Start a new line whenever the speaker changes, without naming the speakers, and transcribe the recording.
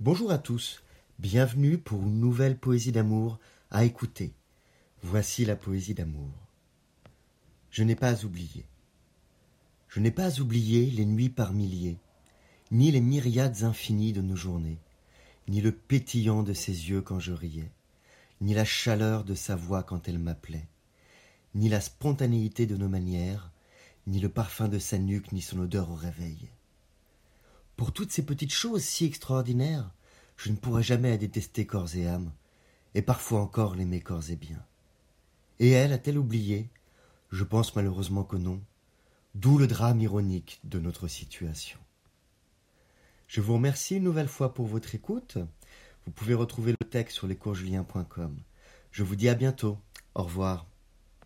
Bonjour à tous, bienvenue pour une nouvelle poésie d'amour à écouter. Voici la poésie d'amour. Je n'ai pas oublié. Je n'ai pas oublié les nuits par milliers, ni les myriades infinies de nos journées, ni le pétillant de ses yeux quand je riais, ni la chaleur de sa voix quand elle m'appelait, ni la spontanéité de nos manières, ni le parfum de sa nuque, ni son odeur au réveil. Pour toutes ces petites choses si extraordinaires, je ne pourrais jamais détester corps et âme, et parfois encore l'aimer corps et bien. Et elle a-t-elle oublié? Je pense malheureusement que non, d'où le drame ironique de notre situation. Je vous remercie une nouvelle fois pour votre écoute. Vous pouvez retrouver le texte sur lescoursjulien.com. Je vous dis à bientôt. Au revoir.